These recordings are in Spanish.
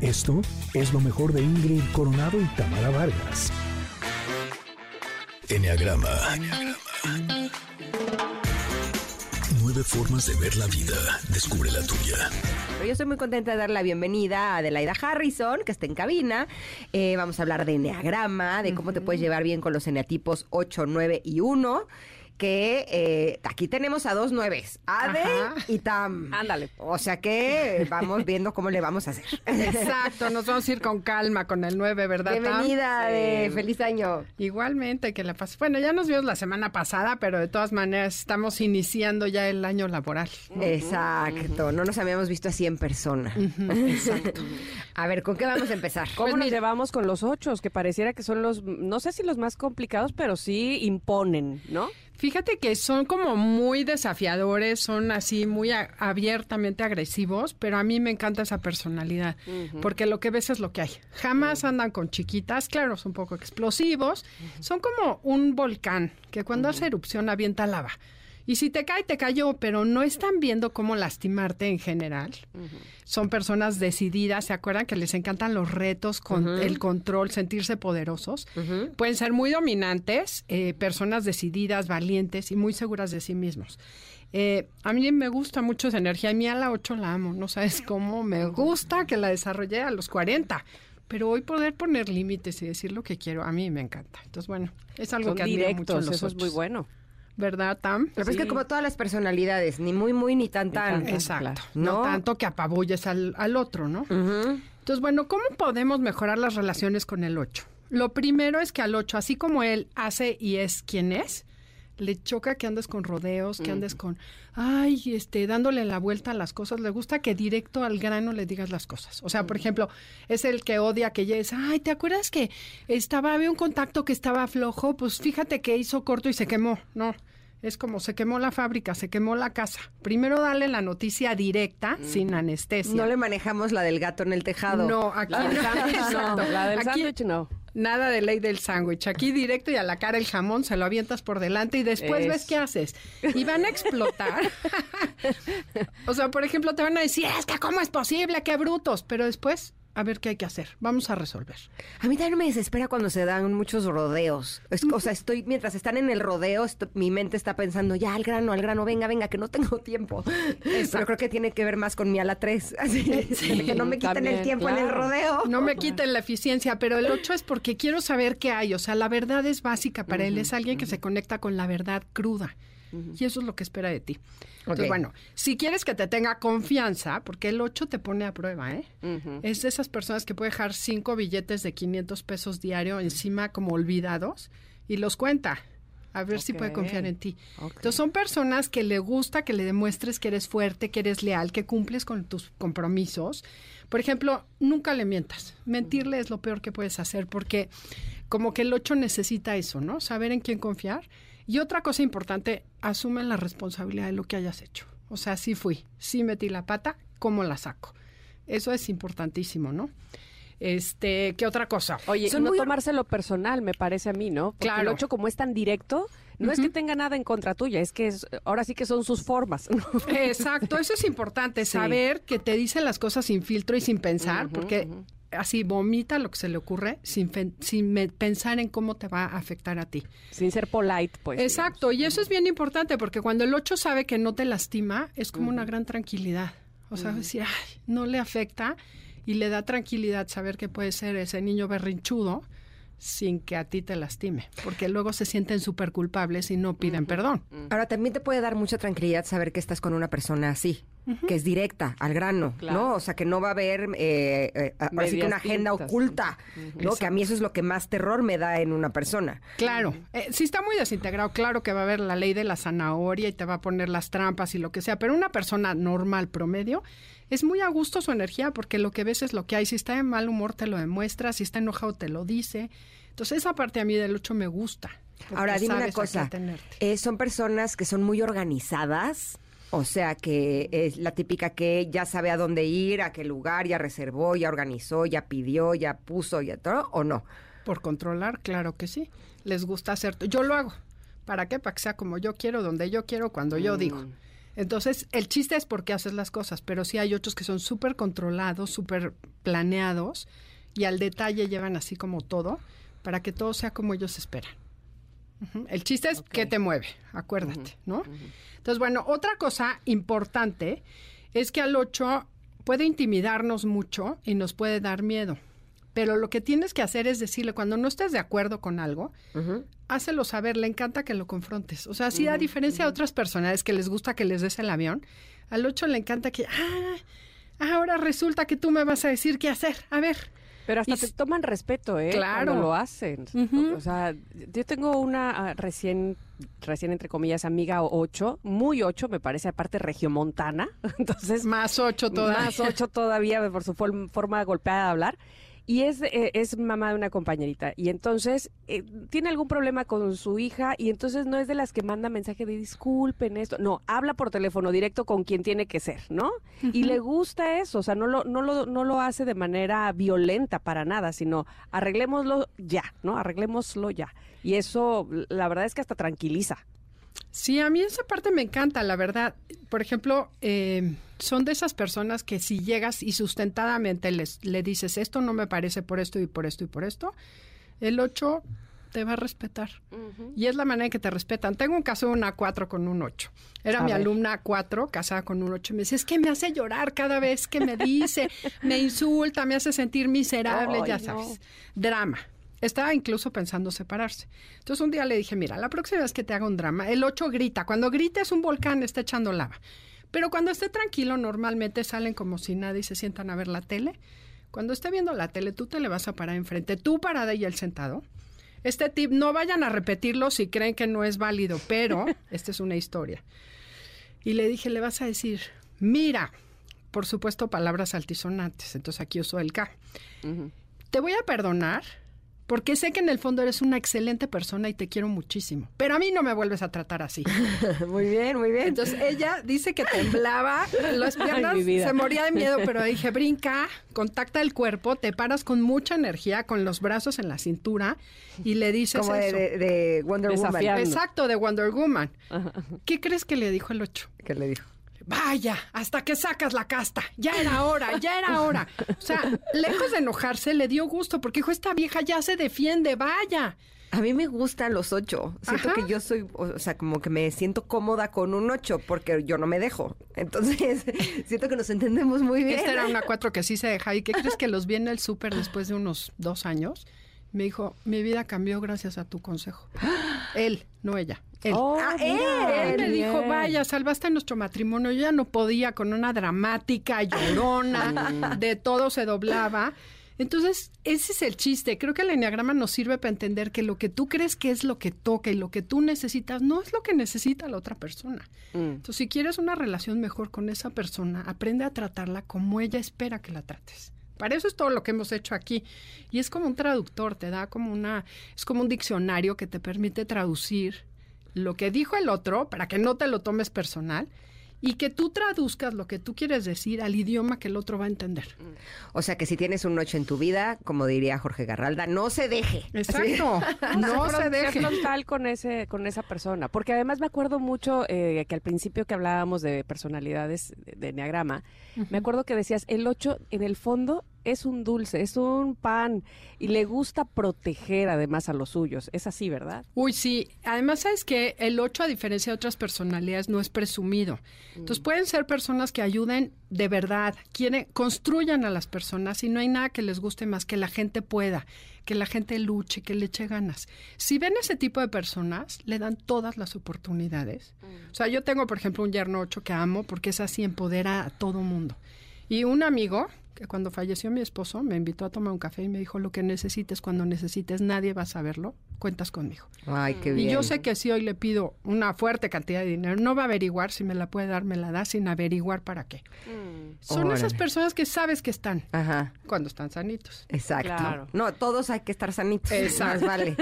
Esto es lo mejor de Ingrid Coronado y Tamara Vargas. Enneagrama. Nueve formas de ver la vida. Descubre la tuya. Yo estoy muy contenta de dar la bienvenida a Adelaida Harrison, que está en cabina. Eh, vamos a hablar de Enneagrama, de cómo te puedes llevar bien con los eneatipos 8, 9 y 1 que eh, aquí tenemos a dos nueves, Ade y Tam. Ándale. O sea que vamos viendo cómo le vamos a hacer. Exacto, nos vamos a ir con calma con el 9, ¿verdad? Tam? Bienvenida, Ade. Feliz año. Igualmente, que la pases. Bueno, ya nos vimos la semana pasada, pero de todas maneras estamos iniciando ya el año laboral. Exacto, no nos habíamos visto así en persona. Exacto. A ver, ¿con qué vamos a empezar? Pues mire, vamos con los ocho, que pareciera que son los, no sé si los más complicados, pero sí imponen, ¿no? Fíjate que son como muy desafiadores, son así muy a- abiertamente agresivos, pero a mí me encanta esa personalidad, porque lo que ves es lo que hay. Jamás andan con chiquitas, claro, son un poco explosivos, son como un volcán que cuando hace erupción avienta lava. Y si te cae, te cayó, pero no están viendo cómo lastimarte en general. Son personas decididas, ¿se acuerdan que les encantan los retos, con el control, sentirse poderosos? Pueden ser muy dominantes, eh, personas decididas, valientes y muy seguras de sí mismos. Eh, a mí me gusta mucho esa energía. A mí a la 8 la amo, no sabes cómo me gusta que la desarrollé a los 40. Pero hoy poder poner límites y decir lo que quiero, a mí me encanta. Entonces, bueno, es algo Son que admiro mucho en directos, los eso es muy bueno. ¿Verdad, Tam? Que pasa es que como todas las personalidades, ni muy, muy, ni tan, tan. Exacto. No, ¿No? tanto que apabulles al, al otro, ¿no? Entonces, bueno, ¿cómo podemos mejorar las relaciones con el 8? Lo primero es que al 8, así como él hace y es quien es, le choca que andes con rodeos, que andes con, ay, este, dándole la vuelta a las cosas. Le gusta que directo al grano le digas las cosas. O sea, por ejemplo, es el que odia que llegues, ay, ¿te acuerdas que estaba, había un contacto que estaba flojo? Pues fíjate que hizo corto y se quemó. No. Es como se quemó la fábrica, se quemó la casa. Primero dale la noticia directa, sin anestesia. No le manejamos la del gato en el tejado. No, aquí La del sándwich no, Exacto. la del Aquí sándwich no. Nada de ley del sándwich. Aquí directo y a la cara el jamón, se lo avientas por delante y después ves Es. qué haces. Y van a explotar. o sea, por ejemplo, te van a decir, es que cómo es posible, qué brutos. Pero después, a ver qué hay que hacer. Vamos a resolver. A mí también me desespera cuando se dan muchos rodeos. Es- o sea, estoy, mientras están en el rodeo, mi mente está pensando, ya, al grano, al grano, venga, venga, que no tengo tiempo. Pero creo que tiene que ver más con mi ala 3. Así, que no me quiten el tiempo en el rodeo. No me quiten la eficiencia, pero el 8 es porque quiero saber qué hay. O sea, la verdad es básica para él. Es alguien que se conecta con la verdad cruda. Y eso es lo que espera de ti. Entonces, Ok. bueno, si quieres que te tenga confianza, porque el 8 te pone a prueba, ¿eh? Es de esas personas que puede dejar cinco billetes de 500 pesos diario encima como olvidados y los cuenta. A ver si puede confiar en ti. Entonces son personas que le gusta que le demuestres que eres fuerte, que eres leal, que cumples con tus compromisos. Por ejemplo, nunca le mientas. Mentirle es lo peor que puedes hacer porque como que el 8 necesita eso, ¿no? Saber en quién confiar. Y otra cosa importante, asumen la responsabilidad de lo que hayas hecho. O sea, sí fui, sí metí la pata, ¿cómo la saco? Eso es importantísimo, ¿no? Este, ¿qué otra cosa? Oye, Son no muy- tomárselo personal, me parece a mí, ¿no? Porque Claro. el 8 como es tan directo, no es que tenga nada en contra tuya, es que es- ahora sí que son sus formas, ¿no? Exacto, eso es importante, saber que te dice las cosas sin filtro y sin pensar, porque así vomita lo que se le ocurre sin, fen- sin me- pensar en cómo te va a afectar a ti. Sin ser polite, pues. Exacto, y eso es bien importante porque cuando el 8 sabe que no te lastima, es como una gran tranquilidad. O sea, decir, "Ay, no le afecta y le da tranquilidad saber que puede ser ese niño berrinchudo sin que a ti te lastime, porque luego se sienten súper culpables y no piden perdón. Ahora, también te puede dar mucha tranquilidad saber que estás con una persona así, que es directa, al grano, Claro. ¿no? O sea, que no va a haber, eh, eh, ahora sí que una agenda tintas. oculta, ¿no? Que a mí eso es lo que más terror me da en una persona. Claro, eh, si está muy desintegrado, claro que va a haber la ley de la zanahoria y te va a poner las trampas y lo que sea, pero una persona normal, promedio, es muy a gusto su energía porque lo que ves es lo que hay. Si está en mal humor, te lo demuestra, si está enojado, te lo dice. Entonces, esa parte a mí del 8 me gusta. Ahora, dime una cosa. eh, son personas que son muy organizadas. O sea, que es la típica que ya sabe a dónde ir, a qué lugar, ya reservó, ya organizó, ya pidió, ya puso, ya todo, ¿o no? Por controlar, claro que sí. Les gusta hacer. Yo lo hago. ¿Para qué? Para que sea como yo quiero, donde yo quiero, cuando yo digo. Entonces, el chiste es por qué haces las cosas, pero sí hay otros que son súper controlados, súper planeados y al detalle llevan así como todo para que todo sea como ellos esperan. El chiste es que te mueve, acuérdate, ¿no? Entonces, bueno, otra cosa importante es que al 8 puede intimidarnos mucho y nos puede dar miedo. Pero lo que tienes que hacer es decirle, cuando no estés de acuerdo con algo, hácelo saber, le encanta que lo confrontes. O sea, si a diferencia de otras personas que les gusta que les des el avión, al 8 le encanta que, ah, ahora resulta que tú me vas a decir qué hacer. A ver. Pero hasta Y te toman respeto, ¿eh? Claro. Cuando lo hacen. O sea, yo tengo una ah, recién, recién entre comillas, amiga o- ocho, muy ocho, me parece, aparte regiomontana. Entonces, Más 8 todavía. más ocho todavía por su form- forma golpeada de hablar. Y es, eh, es mamá de una compañerita. Y entonces eh, tiene algún problema con su hija y entonces no es de las que manda mensaje de disculpen esto. No, habla por teléfono directo con quien tiene que ser, ¿no? Y le gusta eso. O sea, no lo, no, lo, no lo hace de manera violenta para nada, sino arreglémoslo ya, ¿no? Arreglémoslo ya. Y eso, la verdad es que hasta tranquiliza. Sí, a mí esa parte me encanta, la verdad. Por ejemplo, eh, son de esas personas que si llegas y sustentadamente les, le dices, esto no me parece por esto y por esto y por esto, el 8 te va a respetar. Y es la manera en que te respetan. Tengo un caso de una 4 con un 8. Era A mi ver. alumna 4, casada con un 8. Me dice, es que me hace llorar cada vez que me dice, me insulta, me hace sentir miserable, ya no. sabes. Drama. Estaba incluso pensando separarse. Entonces un día le dije, mira, la próxima vez que te haga un drama, el 8 grita. Cuando grita es un volcán, está echando lava. Pero cuando esté tranquilo, normalmente salen como si nada y se sientan a ver la tele. Cuando esté viendo la tele, tú te le vas a parar enfrente, tú parada y él sentado. Este tip, no vayan a repetirlo si creen que no es válido, pero esta es una historia. Y le dije, le vas a decir, mira, por supuesto, palabras altisonantes, entonces aquí uso el K. Te voy a perdonar porque sé que en el fondo eres una excelente persona y te quiero muchísimo, pero a mí no me vuelves a tratar así. muy bien, muy bien. Entonces ella dice que temblaba, las piernas se moría de miedo, pero dije, brinca, contacta el cuerpo, te paras con mucha energía, con los brazos en la cintura y le dices Como de, eso. de- de Wonder Woman. Exacto, de Wonder Woman. ¿Qué crees que le dijo el 8? ¿Qué le dijo? Vaya, hasta que sacas la casta. Ya era hora, ya era hora. O sea, lejos de enojarse, le dio gusto porque dijo, esta vieja ya se defiende, vaya. A mí me gustan los ocho. Siento Ajá. que yo soy, o sea, como que me siento cómoda con un ocho porque yo no me dejo. Entonces, siento que nos entendemos muy bien. Esta era una cuatro que sí se deja. ¿Y qué crees que los vi en el súper después de unos dos años? Me dijo, mi vida cambió gracias a tu consejo. Él, no ella. Él. Oh, Ah, Él me bien. dijo, vaya, salvaste nuestro matrimonio. Yo ya no podía con una dramática, llorona, de todo se doblaba. Entonces, ese es el chiste. Creo que el enneagrama nos sirve para entender que lo que tú crees que es lo que toca y lo que tú necesitas no es lo que necesita la otra persona. Mm. Entonces, si quieres una relación mejor con esa persona, aprende a tratarla como ella espera que la trates. Para eso es todo lo que hemos hecho aquí. Y es como un traductor, te da como una, es como un diccionario que te permite traducir lo que dijo el otro para que no te lo tomes personal y que tú traduzcas lo que tú quieres decir al idioma que el otro va a entender. O sea, que si tienes un ocho en tu vida, como diría Jorge Garralda, no se deje. Exacto. No se deje. frontal con ese con esa persona porque además me acuerdo mucho eh, que al principio que hablábamos de personalidades de, de enneagrama me acuerdo que decías el 8 en el fondo es un dulce es un pan y le gusta proteger además a los suyos es así verdad Uy, sí. Además, sabes que el 8, a diferencia de otras personalidades, no es presumido. Entonces, pueden ser personas que ayuden de verdad, quieren, construyan a las personas y no hay nada que les guste más que la gente pueda, que la gente luche, que le eche ganas. Si ven ese tipo de personas, le dan todas las oportunidades. O sea, yo tengo, por ejemplo, un yerno 8 que amo porque es así, empodera a todo mundo. Y un amigo cuando falleció mi esposo me invitó a tomar un café y me dijo, lo que necesites, cuando necesites, nadie va a saberlo, cuentas conmigo. Ay, qué bien. Y yo sé que si hoy le pido una fuerte cantidad de dinero, no va a averiguar si me la puede dar, me la da sin averiguar para qué. Son Órale. esas personas que sabes que están Ajá, cuando están sanitos. exacto. Claro. No, todos hay que estar sanitos. Exacto. Más vale.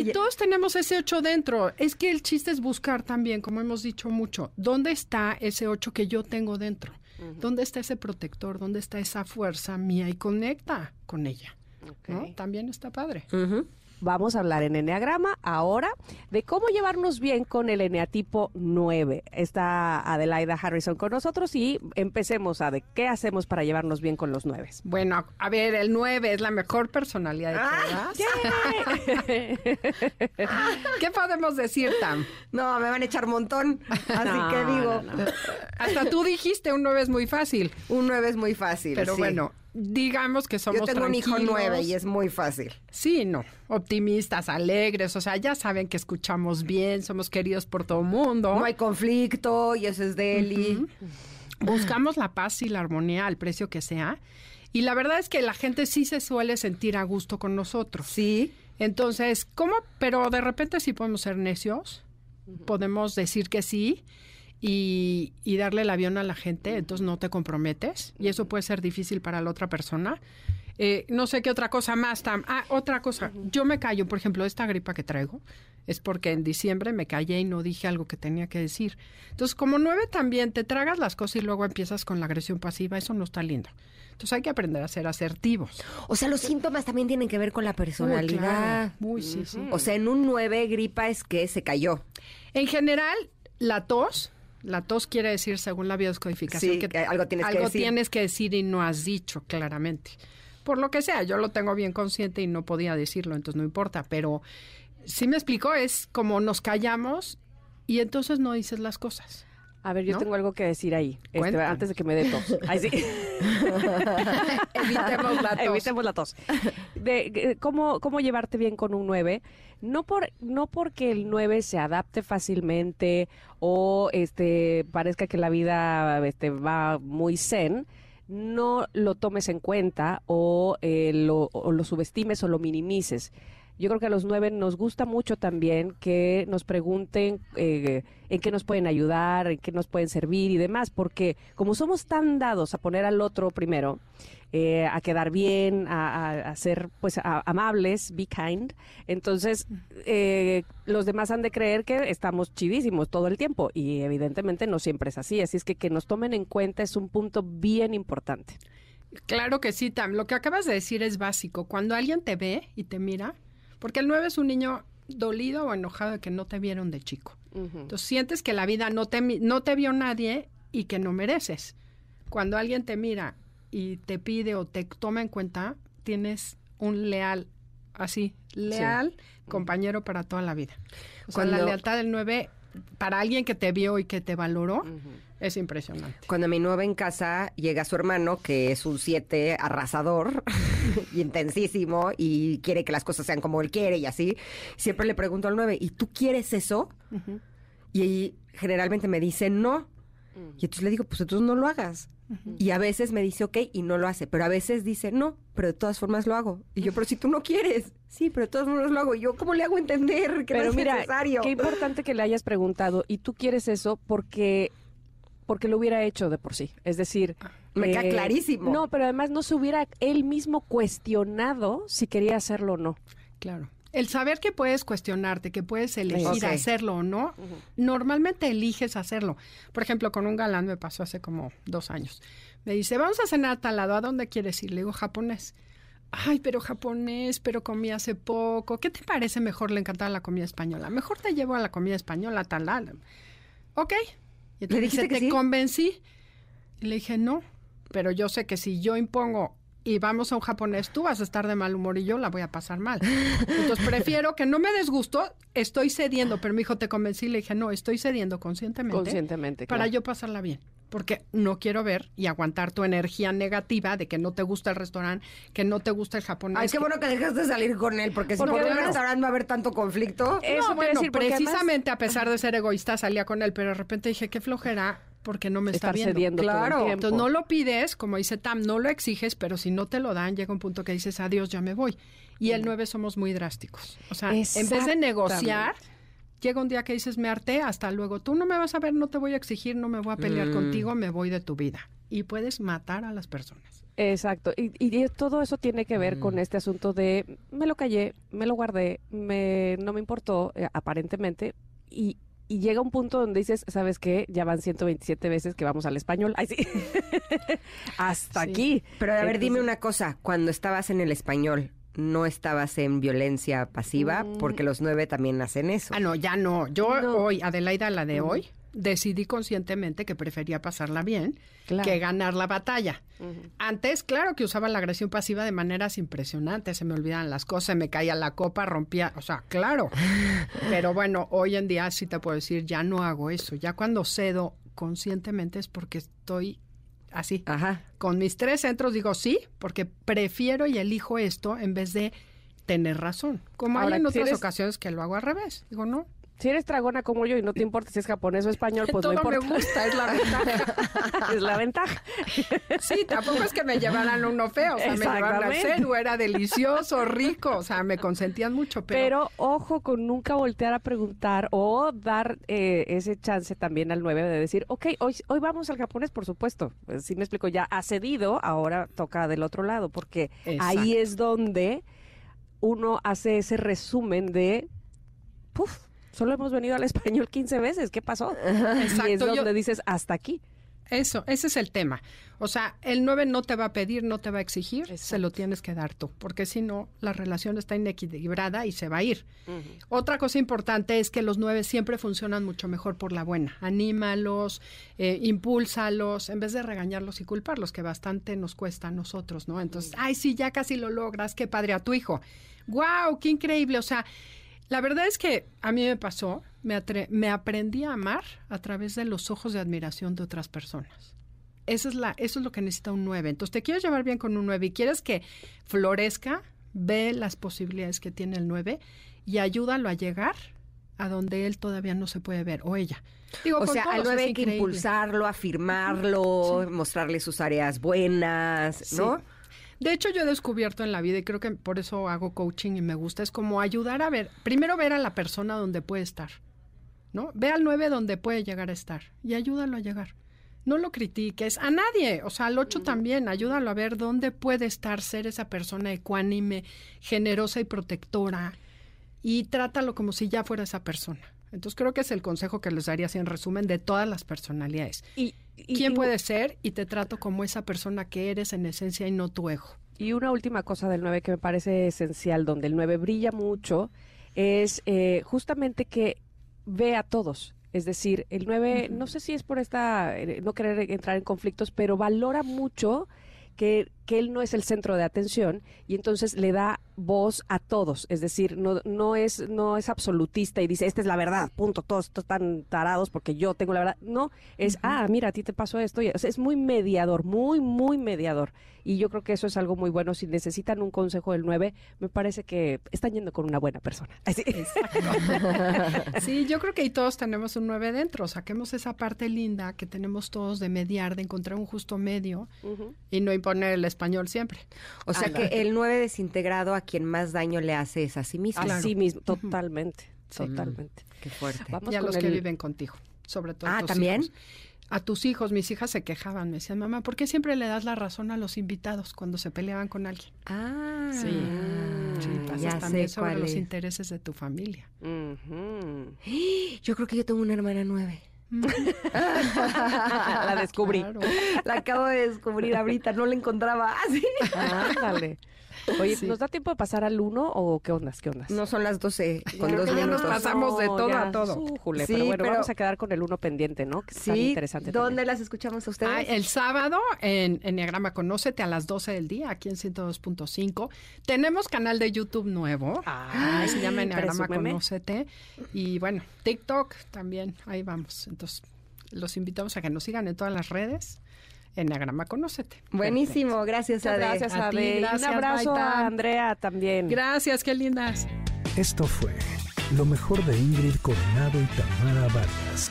Y todos tenemos ese 8 dentro. Es que el chiste es buscar también, como hemos dicho mucho, ¿dónde está ese 8 que yo tengo dentro? ¿Dónde está ese protector? ¿Dónde está esa fuerza mía? Y conecta con ella. ¿no? También está padre. vamos a hablar en Enneagrama ahora de cómo llevarnos bien con el Eneatipo 9. Está Adelaida Harrison con nosotros y empecemos a de qué hacemos para llevarnos bien con los 9. Bueno, a ver, el 9 es la mejor personalidad de Ah, todas. ¿Qué podemos decir, Tam? No, me van a echar montón. Así No, que digo, no, no. Hasta tú dijiste un 9 es muy fácil. un 9 es muy fácil. Pero sí. bueno, digamos que somos Yo tengo un hijo tranquilos. 9 y es muy fácil. Sí, no. Optimistas, alegres, o sea, ya saben que escuchamos bien, somos queridos por todo el mundo. No hay conflicto y eso es Deli. Buscamos la paz y la armonía al precio que sea. Y la verdad es que la gente sí se suele sentir a gusto con nosotros. Sí. Entonces, ¿cómo? Pero de repente sí podemos ser necios, podemos decir que sí y, y darle el avión a la gente, entonces no te comprometes y eso puede ser difícil para la otra persona. Eh, no sé qué otra cosa más, Tam. Ah, otra cosa. Yo me callo, por ejemplo, esta gripa que traigo es porque en diciembre me callé y no dije algo que tenía que decir. Entonces, como nueve también, te tragas las cosas y luego empiezas con la agresión pasiva, eso no está lindo. Entonces hay que aprender a ser asertivos. O sea, los síntomas también tienen que ver con la personalidad. claro. Uy, sí, sí. O sea, en un 9 gripa es que se cayó. En general, la tos, la tos quiere decir, según la biodescodificación, Sí, que algo tienes que decir. tienes que decir y no has dicho claramente. Por lo que sea, yo lo tengo bien consciente y no podía decirlo, entonces no importa. Pero sí me explicó, es como nos callamos y entonces no dices las cosas. A ver, yo ¿No? tengo algo que decir ahí, este, antes de que me dé tos. Ay, sí. Evitemos la tos. Evitemos la tos. De, ¿cómo, ¿Cómo llevarte bien con un 9? No, por, no porque el 9 se adapte fácilmente o este parezca que la vida este, va muy zen, no lo tomes en cuenta o, eh, lo, o lo subestimes o lo minimices. Yo creo que a los nueve nos gusta mucho también que nos pregunten eh, en qué nos pueden ayudar, en qué nos pueden servir y demás, porque como somos tan dados a poner al otro primero, eh, a quedar bien, a, ser pues a- amables, be kind, entonces eh, los demás han de creer que estamos chidísimos todo el tiempo y evidentemente no siempre es así, así es que que nos tomen en cuenta es un punto bien importante. Claro que sí, Tam. Lo que acabas de decir es básico. Cuando alguien te ve y te mira, porque el 9 es un niño dolido o enojado de que no te vieron de chico. Entonces sientes que la vida no te, no te vio nadie y que no mereces. Cuando alguien te mira y te pide o te toma en cuenta, tienes un leal, así, leal compañero para toda la vida. O sea, la lealtad del 9, para alguien que te vio y que te valoró, es impresionante. Cuando mi nueva en casa llega su hermano, que es un 7 arrasador y intensísimo y quiere que las cosas sean como él quiere y así, siempre le pregunto al 9, ¿y tú quieres eso? Y generalmente me dice no. Y entonces le digo, pues entonces no lo hagas. Y a veces me dice ok y no lo hace, pero a veces dice no, pero de todas formas lo hago. Y yo, pero si tú no quieres, sí, pero de todas formas lo hago. Y yo, ¿cómo le hago entender que Pero no es mira, necesario? qué importante que le hayas preguntado y tú quieres eso porque porque lo hubiera hecho de por sí. Es decir, eh, Me queda clarísimo. No, pero además no se hubiera él mismo cuestionado si quería hacerlo o no. Claro. El saber que puedes cuestionarte, que puedes elegir hacerlo o no, normalmente eliges hacerlo. Por ejemplo, con un galán me pasó hace como dos años. Me dice, vamos a cenar a tal lado, ¿a dónde quieres ir? Le digo, japonés. Ay, pero japonés, pero comí hace poco. ¿Qué te parece mejor? Le encantaba la comida española. Mejor te llevo a la comida española, tal, tal. Ok. Y entonces dijiste dice, que ¿te sí? convencí? Y le dije, no, pero yo sé que si yo impongo y vamos a un japonés, tú vas a estar de mal humor y yo la voy a pasar mal. Entonces prefiero que no me des gusto, estoy cediendo, pero mi hijo te convencí, le dije, no, estoy cediendo conscientemente, Conscientemente. para claro. yo pasarla bien. Porque no quiero ver y aguantar tu energía negativa de que no te gusta el restaurante, que no te gusta el japonés. Ay, qué que- bueno que dejaste de salir con él, porque si por un restaurante va a haber tanto conflicto. Eso no, bueno, decir, porque además- precisamente a pesar de ser egoísta salía con él, pero de repente dije, qué flojera, porque no me está viendo. cediendo todo el Claro. tiempo. Entonces no lo pides, como dice Tam, no lo exiges, pero si no te lo dan, llega un punto que dices, adiós, ya me voy. Y el 9 somos muy drásticos. O sea, en vez de negociar, llega un día que dices, me harté, hasta luego. Tú no me vas a ver, no te voy a exigir, no me voy a pelear Mm. contigo, me voy de tu vida. Y puedes matar a las personas. Exacto. Y, y todo eso tiene que ver Mm. con este asunto de me lo callé, me lo guardé, me, no me importó, eh, aparentemente. Y, y llega un punto donde dices, ¿sabes qué? Ya van 127 veces que vamos al español. Ay, sí. Hasta Sí. aquí. Pero a ver, dime una cosa, cuando estabas en el español, no estabas en violencia pasiva, porque los nueve también hacen eso. Ah, no, ya no. Yo No. hoy, Adelaida, la de hoy, decidí conscientemente que prefería pasarla bien Claro. que ganar la batalla. Antes, claro que usaba la agresión pasiva de maneras impresionantes, se me olvidaban las cosas, se me caía la copa, rompía, o sea, claro. Pero bueno, hoy en día sí te puedo decir, ya no hago eso. Ya cuando cedo conscientemente es porque estoy así. Ajá. Con mis tres centros digo sí, porque prefiero y elijo esto en vez de tener razón. Como Ahora, hay en otras eres- ocasiones que lo hago al revés. Digo, no, Si eres dragona como yo y no te importa si es japonés o español, pues todo no me gusta, es la ventaja. es la ventaja. Sí, tampoco es que me llevaran uno feo, o sea, me llevaban al cenu, era delicioso, rico, o sea, me consentían mucho, pero, Pero ojo con nunca voltear a preguntar o dar eh, ese chance también al 9 de decir, ok, hoy, hoy vamos al japonés, por supuesto. Pues, si me explico, ya ha cedido, ahora toca del otro lado, porque ahí es donde uno hace ese resumen de, puf, solo hemos venido al español 15 veces, ¿qué pasó? Y es Exacto, yo- donde dices, hasta aquí. Eso, ese es el tema. O sea, el 9 no te va a pedir, no te va a exigir, se Exacto. lo tienes que dar tú, porque si no, la relación está inequilibrada y se va a ir. Otra cosa importante es que los 9 siempre funcionan mucho mejor por la buena. Anímalos, eh, impúlsalos, en vez de regañarlos y culparlos, que bastante nos cuesta a nosotros, ¿no? Entonces, ay, sí, ya casi lo logras, qué padre a tu hijo. ¡Wow! ¡Qué increíble! O sea, la verdad es que a mí me pasó, me, atre- me aprendí a amar a través de los ojos de admiración de otras personas. Esa es la, eso es lo que necesita un 9. Entonces, te quieres llevar bien con un 9 y quieres que florezca, ve las posibilidades que tiene el 9 y ayúdalo a llegar a donde él todavía no se puede ver, o ella. Digo, O sea, al todos nueve es hay que increíble. impulsarlo, afirmarlo, mostrarle sus áreas buenas, ¿no? Sí. De hecho, yo he descubierto en la vida, y creo que por eso hago coaching y me gusta, es como ayudar a ver, primero ver a la persona donde puede estar, ¿no? Ve al 9 donde puede llegar a estar y ayúdalo a llegar. No lo critiques a nadie, o sea, al 8 también, ayúdalo a ver dónde puede estar, ser esa persona ecuánime, generosa y protectora, y trátalo como si ya fuera esa persona. Entonces creo que es el consejo que les daría así en resumen de todas las personalidades. Y, y- ¿Quién y- puede ser? Y te trato como esa persona que eres en esencia y no tu ego. Y una última cosa del 9 que me parece esencial, donde el 9 brilla mucho, es eh, justamente que ve a todos. Es decir, el 9, no sé si es por esta, eh, no querer entrar en conflictos, pero valora mucho que, que él no es el centro de atención y entonces le da voz a todos. Es decir, no, no, es, no es absolutista y dice, esta es la verdad, punto, todos, todos están tarados porque yo tengo la verdad. No, es, ah, mira, a ti te pasó esto. Y, o sea, es muy mediador, muy, muy mediador. Y yo creo que eso es algo muy bueno. Si necesitan un consejo del 9, me parece que están yendo con una buena persona. Así. Sí, yo creo que ahí todos tenemos un 9 dentro. Saquemos esa parte linda que tenemos todos de mediar, de encontrar un justo medio y no imponer el español siempre. O sea que el 9 desintegrado a quien más daño le hace es a sí mismo. Así mismo, totalmente, Sí. totalmente. Qué fuerte. Vamos y a con los que viven contigo, sobre todo. Ah, tus ¿también? hijos. A tus hijos, mis hijas se quejaban, me decían, mamá, ¿por qué siempre le das la razón a los invitados cuando se peleaban con alguien? Ah, Sí. Sí, pasas ya también sé sobre cuál los es. intereses de tu familia. Yo creo que yo tengo una hermana 9. La descubrí. Claro. La acabo de descubrir ahorita, no la encontraba así. Ándale. Oye, Sí. ¿nos da tiempo de pasar al 1 o qué ondas? ¿Qué ondas? No son las 12 con dos ya nos pasamos de todo a todo. Sújule, Sí, pero bueno, pero- vamos a quedar con el 1 pendiente, ¿no? Que Sí, interesante. ¿dónde también. las escuchamos a ustedes? Ah, el sábado en Enneagrama Conócete a las 12 del día, aquí en 102.5. Tenemos canal de YouTube nuevo. Ay, se llama Enneagrama presúmeme. Conócete. Y bueno, TikTok también, ahí vamos. Entonces, los invitamos a que nos sigan en todas las redes. Enneagrama Conócete. Buenísimo, gracias Ade. gracias, A ti. Y un gracias, abrazo Maita. a Andrea también. Gracias, qué lindas. Esto fue lo mejor de Ingrid Coronado y Tamara Vargas.